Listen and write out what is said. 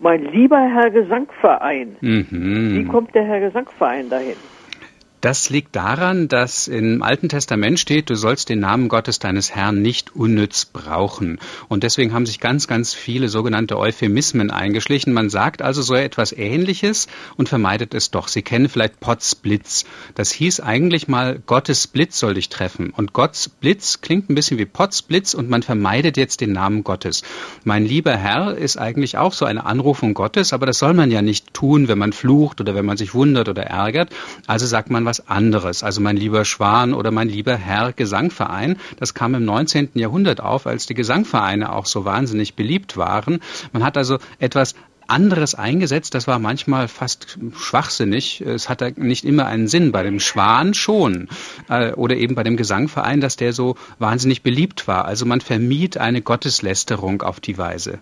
Mein lieber Herr Gesangverein. Mhm. Wie kommt der Herr Gesangverein dahin? Das liegt daran, dass im Alten Testament steht, du sollst den Namen Gottes deines Herrn nicht unnütz brauchen. Und deswegen haben sich ganz, ganz viele sogenannte Euphemismen eingeschlichen. Man sagt also so etwas Ähnliches und vermeidet es doch. Sie kennen vielleicht Potts Blitz. Das hieß eigentlich mal, Gottes Blitz soll dich treffen. Und Gottes Blitz klingt ein bisschen wie Potts Blitz und man vermeidet jetzt den Namen Gottes. Mein lieber Herr ist eigentlich auch so eine Anrufung Gottes, aber das soll man ja nicht tun, wenn man flucht oder wenn man sich wundert oder ärgert. Also sagt man was anderes. Also mein lieber Schwan oder mein lieber Herr Gesangverein. Das kam im 19. Jahrhundert auf, als die Gesangvereine auch so wahnsinnig beliebt waren. Man hat also etwas anderes eingesetzt. Das war manchmal fast schwachsinnig. Es hatte nicht immer einen Sinn. Bei dem Schwan schon. Äh, oder eben bei dem Gesangverein, dass der so wahnsinnig beliebt war. Also man vermied eine Gotteslästerung auf die Weise.